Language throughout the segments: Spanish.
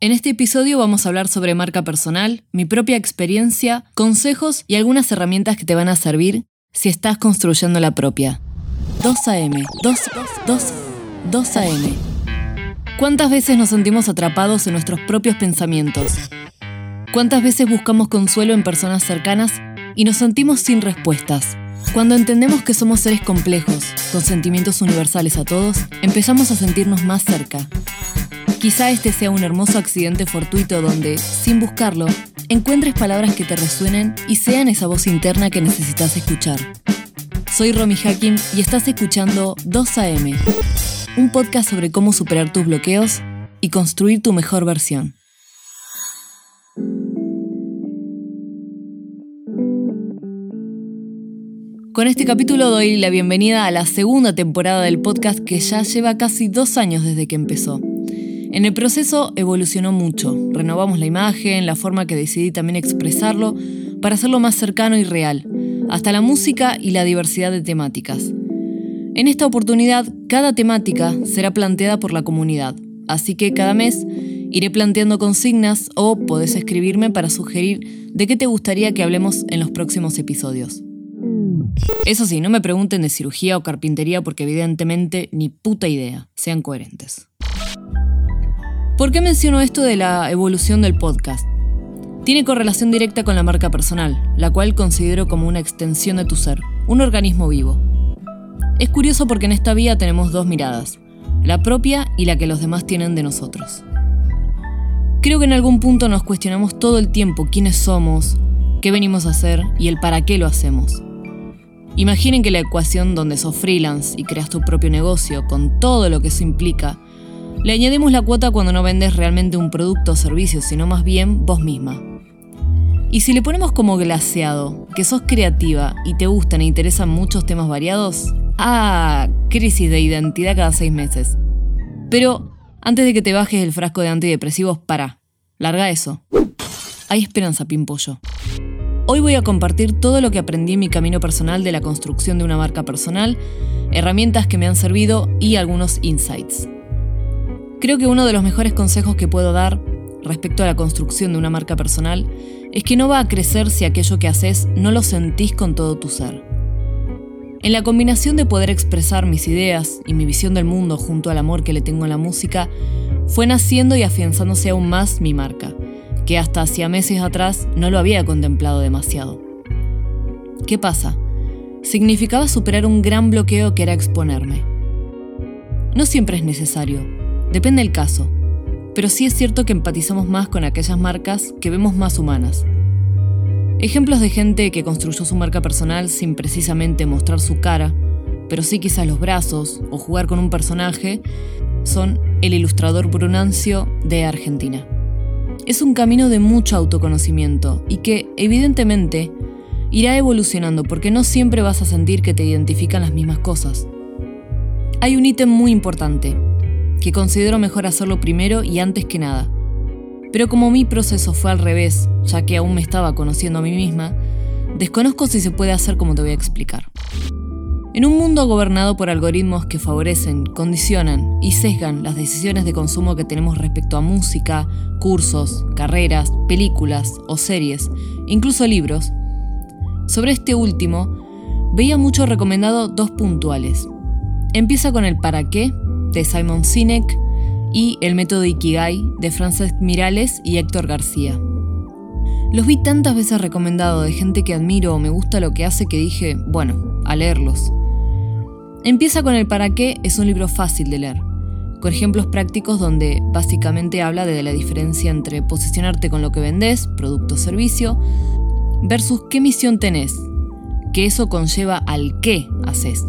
En este episodio vamos a hablar sobre marca personal, mi propia experiencia, consejos y algunas herramientas que te van a servir si estás construyendo la propia. 2AM, 2, 2, 2 AM. ¿Cuántas veces nos sentimos atrapados en nuestros propios pensamientos? ¿Cuántas veces buscamos consuelo en personas cercanas y nos sentimos sin respuestas? Cuando entendemos que somos seres complejos, con sentimientos universales a todos, empezamos a sentirnos más cerca, Quizá este sea un hermoso accidente fortuito donde, sin buscarlo, encuentres palabras que te resuenen y sean esa voz interna que necesitas escuchar. Soy Romy Hakim y estás escuchando 2AM, un podcast sobre cómo superar tus bloqueos y construir tu mejor versión. Con este capítulo doy la bienvenida a la segunda temporada del podcast que ya lleva casi dos años desde que empezó. En el proceso evolucionó mucho, renovamos la imagen, la forma que decidí también expresarlo, para hacerlo más cercano y real, hasta la música y la diversidad de temáticas. En esta oportunidad, cada temática será planteada por la comunidad, así que cada mes iré planteando consignas o podés escribirme para sugerir de qué te gustaría que hablemos en los próximos episodios. Eso sí, no me pregunten de cirugía o carpintería porque evidentemente ni puta idea, sean coherentes. ¿Por qué menciono esto de la evolución del podcast? Tiene correlación directa con la marca personal, la cual considero como una extensión de tu ser, un organismo vivo. Es curioso porque en esta vía tenemos dos miradas, la propia y la que los demás tienen de nosotros. Creo que en algún punto nos cuestionamos todo el tiempo quiénes somos, qué venimos a hacer y el para qué lo hacemos. Imaginen que la ecuación donde sos freelance y creas tu propio negocio con todo lo que eso implica le añadimos la cuota cuando no vendes realmente un producto o servicio, sino más bien vos misma. Y si le ponemos como glaseado, que sos creativa y te gustan e interesan muchos temas variados, ah, crisis de identidad cada seis meses. Pero antes de que te bajes el frasco de antidepresivos, para. Larga eso. Hay esperanza, Pimpollo. Hoy voy a compartir todo lo que aprendí en mi camino personal de la construcción de una marca personal, herramientas que me han servido y algunos insights. Creo que uno de los mejores consejos que puedo dar respecto a la construcción de una marca personal es que no va a crecer si aquello que haces no lo sentís con todo tu ser. En la combinación de poder expresar mis ideas y mi visión del mundo junto al amor que le tengo a la música, fue naciendo y afianzándose aún más mi marca, que hasta hacía meses atrás no lo había contemplado demasiado. ¿Qué pasa? Significaba superar un gran bloqueo que era exponerme. No siempre es necesario, Depende del caso, pero sí es cierto que empatizamos más con aquellas marcas que vemos más humanas. Ejemplos de gente que construyó su marca personal sin precisamente mostrar su cara, pero sí quizás los brazos o jugar con un personaje, son el ilustrador Brunancio de Argentina. Es un camino de mucho autoconocimiento y que, evidentemente, irá evolucionando porque no siempre vas a sentir que te identifican las mismas cosas. Hay un ítem muy importante, que considero mejor hacerlo primero y antes que nada. Pero como mi proceso fue al revés, ya que aún me estaba conociendo a mí misma, desconozco si se puede hacer como te voy a explicar. En un mundo gobernado por algoritmos que favorecen, condicionan y sesgan las decisiones de consumo que tenemos respecto a música, cursos, carreras, películas o series, incluso libros, sobre este último, veía mucho recomendado dos puntuales. Empieza con el para qué de Simon Sinek y El método Ikigai de Frances Mirales y Héctor García. Los vi tantas veces recomendados de gente que admiro o me gusta lo que hace que dije, bueno, a leerlos. Empieza con el para qué es un libro fácil de leer, con ejemplos prácticos donde básicamente habla de la diferencia entre posicionarte con lo que vendes, producto o servicio, versus qué misión tenés, que eso conlleva al qué haces,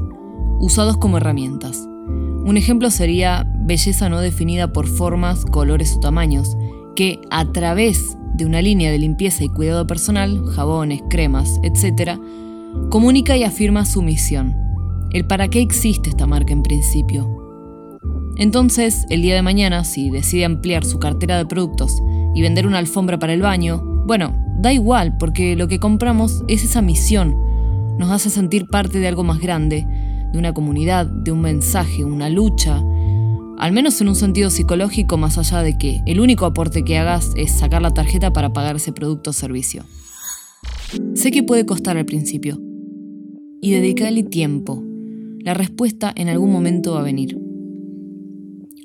usados como herramientas. Un ejemplo sería belleza no definida por formas, colores o tamaños, que a través de una línea de limpieza y cuidado personal, jabones, cremas, etc., comunica y afirma su misión, el para qué existe esta marca en principio. Entonces, el día de mañana, si decide ampliar su cartera de productos y vender una alfombra para el baño, bueno, da igual, porque lo que compramos es esa misión, nos hace sentir parte de algo más grande, de una comunidad, de un mensaje, una lucha, al menos en un sentido psicológico más allá de que el único aporte que hagas es sacar la tarjeta para pagar ese producto o servicio. Sé que puede costar al principio, y dedicarle tiempo. La respuesta en algún momento va a venir.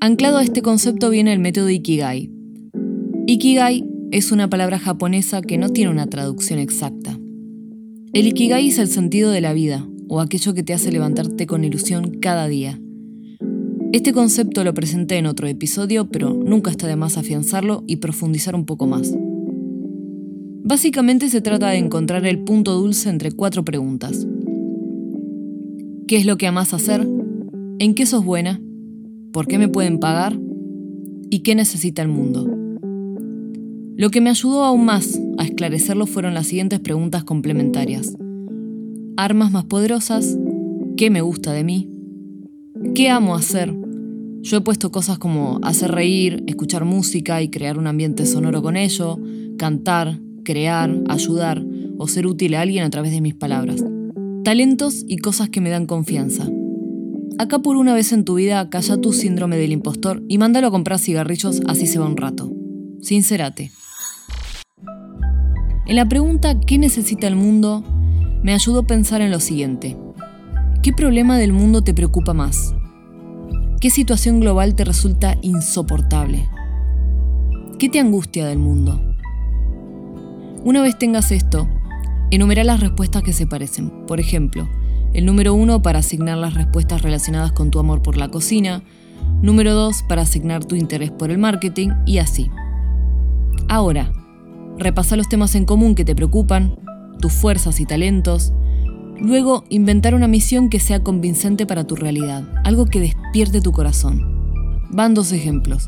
Anclado a este concepto viene el método Ikigai. Ikigai es una palabra japonesa que no tiene una traducción exacta. El Ikigai es el sentido de la vida, o aquello que te hace levantarte con ilusión cada día. Este concepto lo presenté en otro episodio, pero nunca está de más afianzarlo y profundizar un poco más. Básicamente se trata de encontrar el punto dulce entre cuatro preguntas. ¿Qué es lo que amas hacer? ¿En qué sos buena? ¿Por qué me pueden pagar? ¿Y qué necesita el mundo? Lo que me ayudó aún más a esclarecerlo fueron las siguientes preguntas complementarias. Armas más poderosas, ¿qué me gusta de mí? ¿Qué amo hacer? Yo he puesto cosas como hacer reír, escuchar música y crear un ambiente sonoro con ello, cantar, crear, ayudar o ser útil a alguien a través de mis palabras. Talentos y cosas que me dan confianza. Acá por una vez en tu vida calla tu síndrome del impostor y mándalo a comprar cigarrillos así se va un rato. Sincérate. En la pregunta ¿qué necesita el mundo? me ayudó a pensar en lo siguiente. ¿Qué problema del mundo te preocupa más? ¿Qué situación global te resulta insoportable? ¿Qué te angustia del mundo? Una vez tengas esto, enumera las respuestas que se parecen. Por ejemplo, el número uno para asignar las respuestas relacionadas con tu amor por la cocina, número dos para asignar tu interés por el marketing y así. Ahora, repasa los temas en común que te preocupan, tus fuerzas y talentos, Luego, inventar una misión que sea convincente para tu realidad, algo que despierte tu corazón. Van dos ejemplos.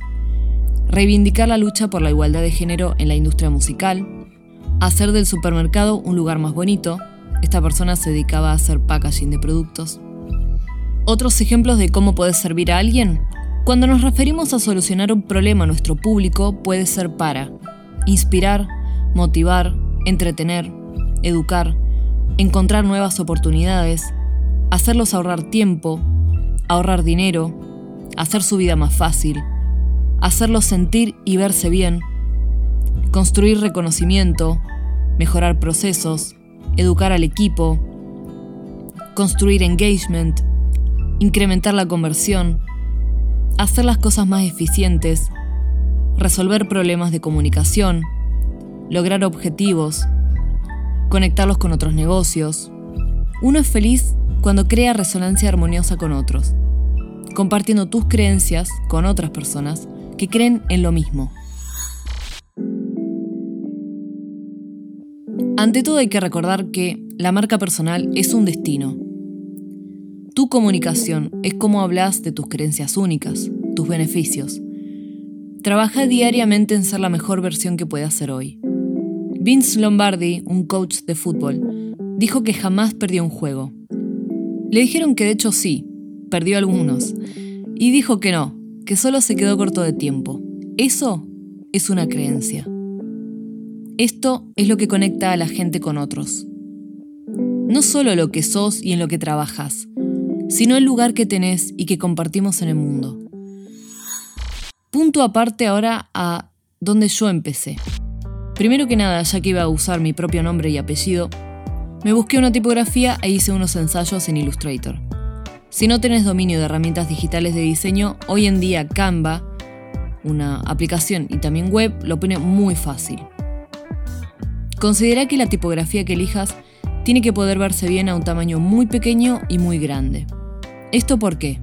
Reivindicar la lucha por la igualdad de género en la industria musical, hacer del supermercado un lugar más bonito, esta persona se dedicaba a hacer packaging de productos. Otros ejemplos de cómo puedes servir a alguien. Cuando nos referimos a solucionar un problema nuestro público, puede ser para inspirar, motivar, entretener, educar, encontrar nuevas oportunidades, hacerlos ahorrar tiempo, ahorrar dinero, hacer su vida más fácil, hacerlos sentir y verse bien, construir reconocimiento, mejorar procesos, educar al equipo, construir engagement, incrementar la conversión, hacer las cosas más eficientes, resolver problemas de comunicación, lograr objetivos, conectarlos con otros negocios. Uno es feliz cuando crea resonancia armoniosa con otros, compartiendo tus creencias con otras personas que creen en lo mismo. Ante todo hay que recordar que la marca personal es un destino. Tu comunicación es cómo hablas de tus creencias únicas, tus beneficios. Trabaja diariamente en ser la mejor versión que puedas ser hoy. Vince Lombardi, un coach de fútbol, dijo que jamás perdió un juego. Le dijeron que de hecho sí, perdió algunos, y dijo que no, que solo se quedó corto de tiempo. Eso es una creencia. Esto es lo que conecta a la gente con otros. No solo lo que sos y en lo que trabajas, sino el lugar que tenés y que compartimos en el mundo. Punto aparte ahora a donde yo empecé. Primero que nada, ya que iba a usar mi propio nombre y apellido, me busqué una tipografía e hice unos ensayos en Illustrator. Si no tenés dominio de herramientas digitales de diseño, hoy en día Canva, una aplicación y también web, lo pone muy fácil. Considera que la tipografía que elijas tiene que poder verse bien a un tamaño muy pequeño y muy grande. ¿Esto por qué?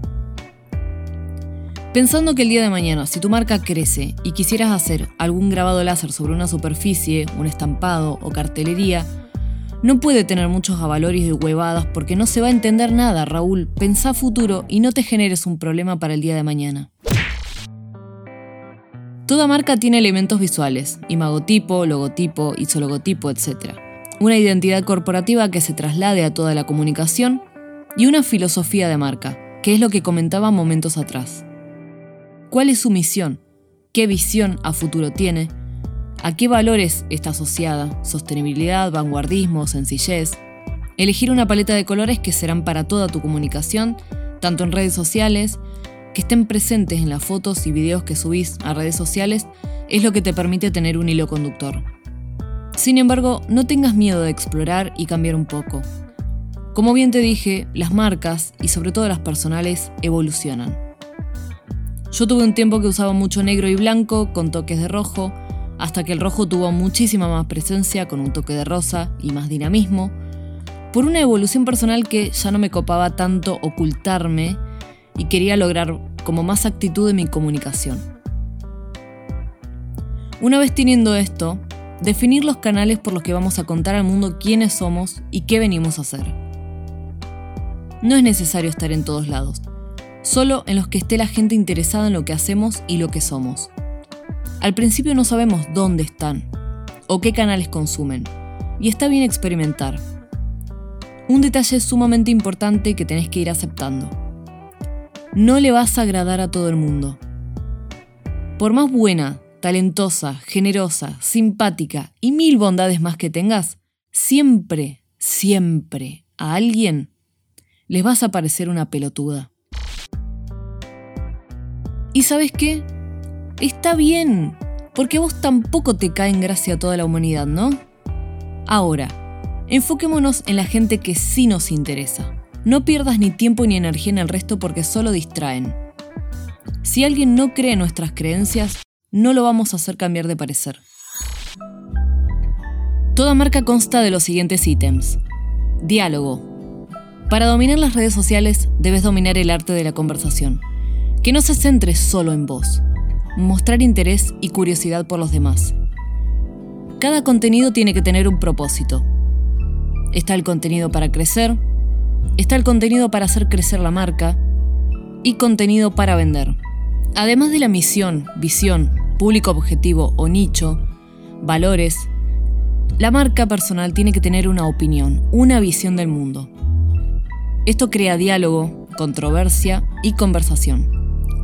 Pensando que el día de mañana, si tu marca crece y quisieras hacer algún grabado láser sobre una superficie, un estampado o cartelería, no puede tener muchos avalores de huevadas porque no se va a entender nada, Raúl. Pensá futuro y no te generes un problema para el día de mañana. Toda marca tiene elementos visuales, imagotipo, logotipo, isologotipo, etc. Una identidad corporativa que se traslade a toda la comunicación y una filosofía de marca, que es lo que comentaba momentos atrás. ¿Cuál es su misión? ¿Qué visión a futuro tiene? ¿A qué valores está asociada? ¿Sostenibilidad, vanguardismo, sencillez? Elegir una paleta de colores que serán para toda tu comunicación, tanto en redes sociales que estén presentes en las fotos y videos que subís a redes sociales es lo que te permite tener un hilo conductor. Sin embargo, no tengas miedo de explorar y cambiar un poco. Como bien te dije, las marcas, y sobre todo las personales, evolucionan. Yo tuve un tiempo que usaba mucho negro y blanco con toques de rojo, hasta que el rojo tuvo muchísima más presencia con un toque de rosa y más dinamismo, por una evolución personal que ya no me copaba tanto ocultarme y quería lograr como más actitud en mi comunicación. Una vez teniendo esto, definir los canales por los que vamos a contar al mundo quiénes somos y qué venimos a hacer. No es necesario estar en todos lados, solo en los que esté la gente interesada en lo que hacemos y lo que somos. Al principio no sabemos dónde están o qué canales consumen, y está bien experimentar. Un detalle sumamente importante que tenés que ir aceptando. No le vas a agradar a todo el mundo. Por más buena, talentosa, generosa, simpática y mil bondades más que tengas, siempre, siempre a alguien les vas a parecer una pelotuda. ¿Y sabes qué? Está bien, porque a vos tampoco te cae en gracia toda la humanidad, ¿no? Ahora, enfoquémonos en la gente que sí nos interesa. No pierdas ni tiempo ni energía en el resto porque solo distraen. Si alguien no cree en nuestras creencias, no lo vamos a hacer cambiar de parecer. Toda marca consta de los siguientes ítems. Diálogo, para dominar las redes sociales debes dominar el arte de la conversación. Que no se centre solo en vos. Mostrar interés y curiosidad por los demás. Cada contenido tiene que tener un propósito. Está el contenido para crecer, está el contenido para hacer crecer la marca y contenido para vender. Además de la misión, visión, público objetivo o nicho, valores, la marca personal tiene que tener una opinión, una visión del mundo. Esto crea diálogo, controversia y conversación.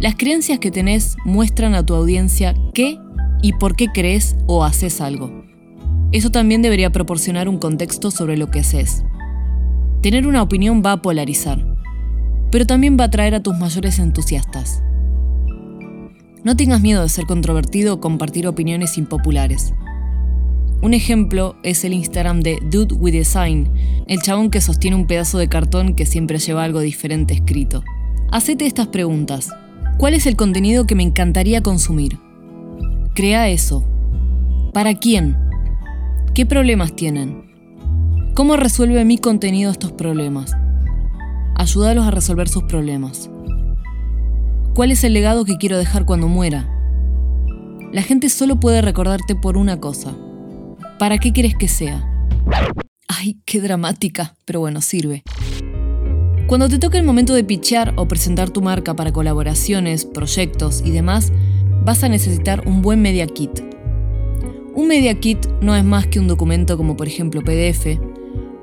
Las creencias que tenés muestran a tu audiencia qué y por qué crees o haces algo. Eso también debería proporcionar un contexto sobre lo que haces. Tener una opinión va a polarizar, pero también va a atraer a tus mayores entusiastas. No tengas miedo de ser controvertido o compartir opiniones impopulares. Un ejemplo es el Instagram de Dude with Design, el chabón que sostiene un pedazo de cartón que siempre lleva algo diferente escrito. Hacete estas preguntas. ¿Cuál es el contenido que me encantaría consumir? Crea eso. ¿Para quién? ¿Qué problemas tienen? ¿Cómo resuelve mi contenido estos problemas? Ayúdalos a resolver sus problemas. ¿Cuál es el legado que quiero dejar cuando muera? La gente solo puede recordarte por una cosa, ¿Para qué quieres que sea? Ay, qué dramática, pero bueno, sirve. Cuando te toque el momento de pitchear o presentar tu marca para colaboraciones, proyectos y demás, vas a necesitar un buen media kit. Un media kit no es más que un documento como por ejemplo PDF,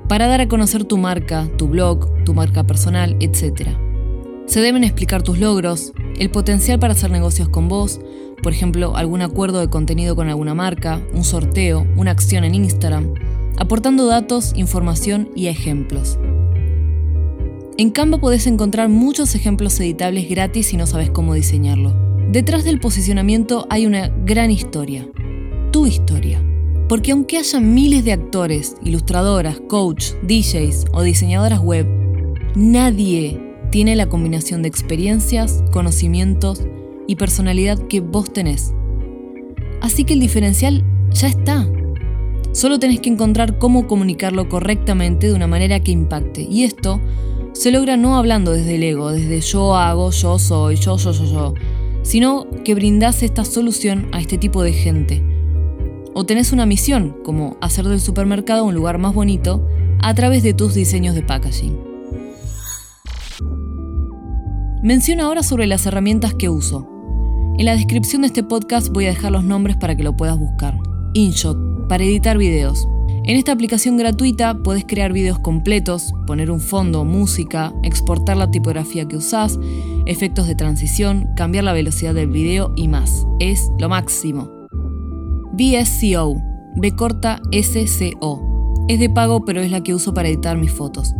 para dar a conocer tu marca, tu blog, tu marca personal, etc. Se deben explicar tus logros, el potencial para hacer negocios con vos, por ejemplo, algún acuerdo de contenido con alguna marca, un sorteo, una acción en Instagram, aportando datos, información y ejemplos. En Canva podés encontrar muchos ejemplos editables gratis si no sabes cómo diseñarlo. Detrás del posicionamiento hay una gran historia, tu historia. Porque aunque haya miles de actores, ilustradoras, coach, DJs o diseñadoras web, nadie tiene la combinación de experiencias, conocimientos y personalidad que vos tenés. Así que el diferencial ya está. Solo tenés que encontrar cómo comunicarlo correctamente de una manera que impacte. Y esto se logra no hablando desde el ego, desde yo hago, yo soy, yo, yo, yo, yo, sino que brindás esta solución a este tipo de gente. O tenés una misión, como hacer del supermercado un lugar más bonito a través de tus diseños de packaging. Menciono ahora sobre las herramientas que uso. En la descripción de este podcast voy a dejar los nombres para que lo puedas buscar. InShot, para editar videos. En esta aplicación gratuita puedes crear videos completos, poner un fondo, música, exportar la tipografía que usás, efectos de transición, cambiar la velocidad del video y más. Es lo máximo. VSCO, B corta SCO. Es de pago pero es la que uso para editar mis fotos.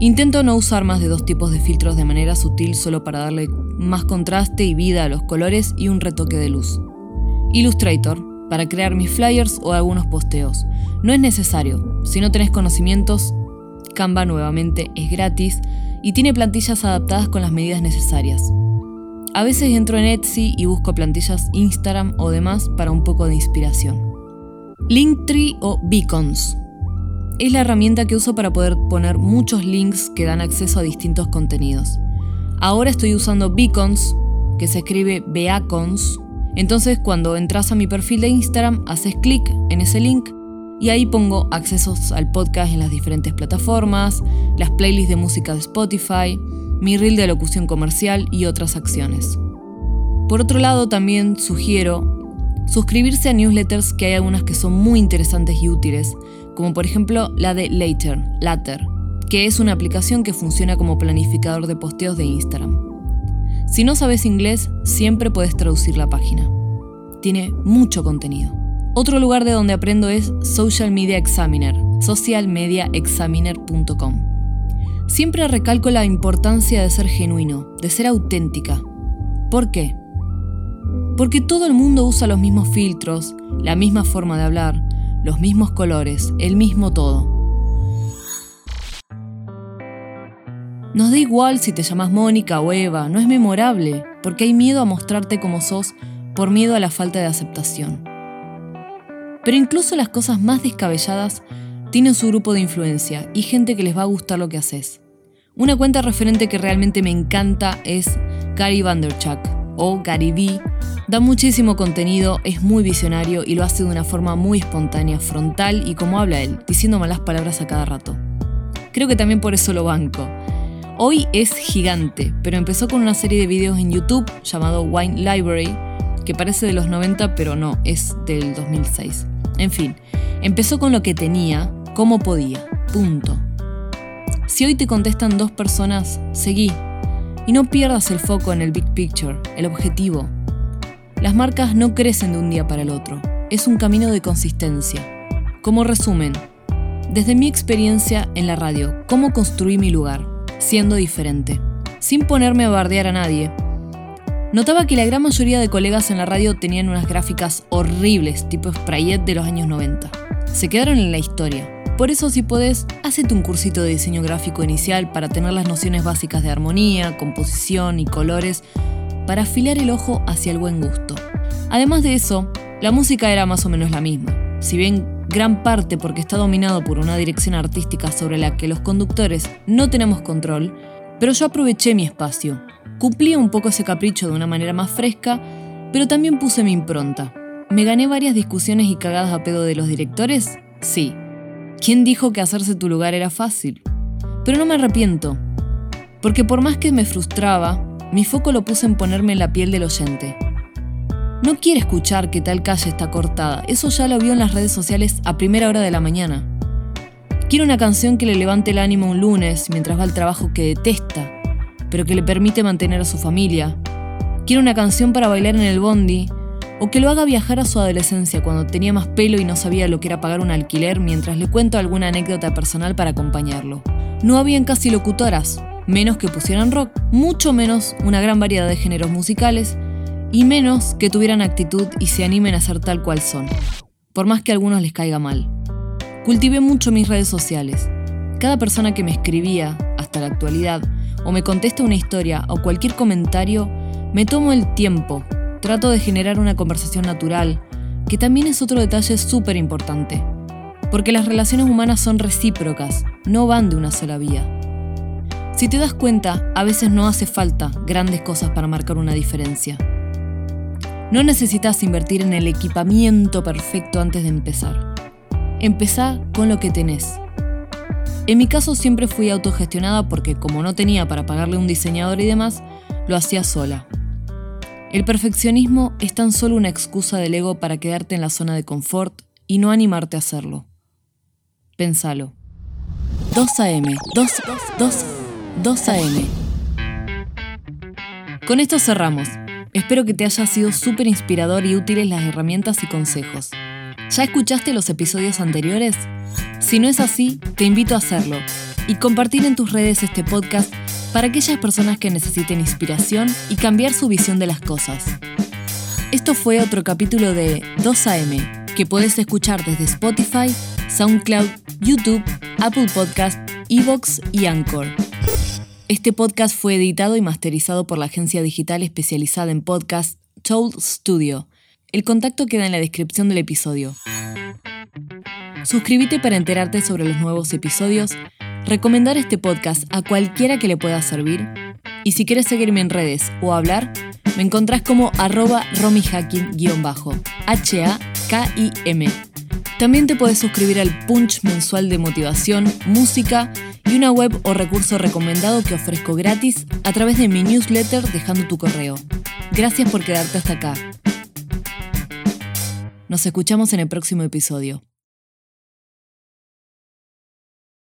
Intento no usar más de dos tipos de filtros de manera sutil solo para darle más contraste y vida a los colores y un retoque de luz. Illustrator, para crear mis flyers o algunos posteos. No es necesario, si no tenés conocimientos, Canva nuevamente es gratis y tiene plantillas adaptadas con las medidas necesarias. A veces entro en Etsy y busco plantillas Instagram o demás para un poco de inspiración. Linktree o Beacons. Es la herramienta que uso para poder poner muchos links que dan acceso a distintos contenidos. Ahora estoy usando Beacons, que se escribe Beacons. Entonces cuando entras a mi perfil de Instagram, haces clic en ese link y ahí pongo accesos al podcast en las diferentes plataformas, las playlists de música de Spotify, mi reel de locución comercial y otras acciones. Por otro lado, también sugiero suscribirse a newsletters que hay algunas que son muy interesantes y útiles, como por ejemplo la de Later, Later, que es una aplicación que funciona como planificador de posteos de Instagram. Si no sabes inglés, siempre puedes traducir la página. Tiene mucho contenido. Otro lugar de donde aprendo es Social Media Examiner, socialmediaexaminer.com. Siempre recalco la importancia de ser genuino, de ser auténtica. ¿Por qué? Porque todo el mundo usa los mismos filtros, la misma forma de hablar, los mismos colores, el mismo todo. Nos da igual si te llamas Mónica o Eva, no es memorable, porque hay miedo a mostrarte como sos por miedo a la falta de aceptación. Pero incluso las cosas más descabelladas tienen su grupo de influencia y gente que les va a gustar lo que haces. Una cuenta referente que realmente me encanta es Gary Vanderchuk o Gary V. Da muchísimo contenido, es muy visionario y lo hace de una forma muy espontánea, frontal y como habla él, diciendo malas palabras a cada rato. Creo que también por eso lo banco. Hoy es gigante, pero empezó con una serie de videos en YouTube llamado Wine Library, que parece de los 90 pero no, es del 2006. En fin, empezó con lo que tenía, como podía. Punto. Si hoy te contestan dos personas, seguí. Y no pierdas el foco en el big picture, el objetivo. Las marcas no crecen de un día para el otro. Es un camino de consistencia. Como resumen, desde mi experiencia en la radio, cómo construí mi lugar, siendo diferente, sin ponerme a bardear a nadie, Notaba que la gran mayoría de colegas en la radio tenían unas gráficas horribles, tipo Sprayet de los años 90. Se quedaron en la historia. Por eso si podés, hacete un cursito de diseño gráfico inicial para tener las nociones básicas de armonía, composición y colores, para afilar el ojo hacia el buen gusto. Además de eso, la música era más o menos la misma. Si bien gran parte porque está dominado por una dirección artística sobre la que los conductores no tenemos control, pero yo aproveché mi espacio, Cumplía un poco ese capricho de una manera más fresca, pero también puse mi impronta. ¿Me gané varias discusiones y cagadas a pedo de los directores? Sí. ¿Quién dijo que hacerse tu lugar era fácil? Pero no me arrepiento, porque por más que me frustraba, mi foco lo puse en ponerme en la piel del oyente. No quiere escuchar que tal calle está cortada, eso ya lo vio en las redes sociales a primera hora de la mañana. Quiere una canción que le levante el ánimo un lunes mientras va al trabajo que detesta pero que le permite mantener a su familia. Quiere una canción para bailar en el bondi, o que lo haga viajar a su adolescencia cuando tenía más pelo y no sabía lo que era pagar un alquiler mientras le cuento alguna anécdota personal para acompañarlo. No habían casi locutoras, menos que pusieran rock, mucho menos una gran variedad de géneros musicales, y menos que tuvieran actitud y se animen a ser tal cual son, por más que a algunos les caiga mal. Cultivé mucho mis redes sociales. Cada persona que me escribía, hasta la actualidad, o me contesta una historia o cualquier comentario, me tomo el tiempo, trato de generar una conversación natural, que también es otro detalle súper importante, porque las relaciones humanas son recíprocas, no van de una sola vía. Si te das cuenta, a veces no hace falta grandes cosas para marcar una diferencia. No necesitas invertir en el equipamiento perfecto antes de empezar. Empezá con lo que tenés. En mi caso siempre fui autogestionada porque como no tenía para pagarle un diseñador y demás, lo hacía sola. El perfeccionismo es tan solo una excusa del ego para quedarte en la zona de confort y no animarte a hacerlo. Pensalo. 2 AM, 2, 2, 2 AM. Con esto cerramos. Espero que te haya sido súper inspirador y útiles las herramientas y consejos. ¿Ya escuchaste los episodios anteriores? Si no es así, te invito a hacerlo y compartir en tus redes este podcast para aquellas personas que necesiten inspiración y cambiar su visión de las cosas. Esto fue otro capítulo de 2AM, que puedes escuchar desde Spotify, SoundCloud, YouTube, Apple Podcast, Evox y Anchor. Este podcast fue editado y masterizado por la agencia digital especializada en podcast Told Studio. El contacto queda en la descripción del episodio. Suscríbete para enterarte sobre los nuevos episodios recomendar este podcast a cualquiera que le pueda servir. Y si quieres seguirme en redes o hablar, me encontrás como arroba romihacking-bajo, H-A-K-I-M. También te puedes suscribir al Punch mensual de motivación, música y una web o recurso recomendado que ofrezco gratis a través de mi newsletter dejando tu correo. Gracias por quedarte hasta acá. Nos escuchamos en el próximo episodio.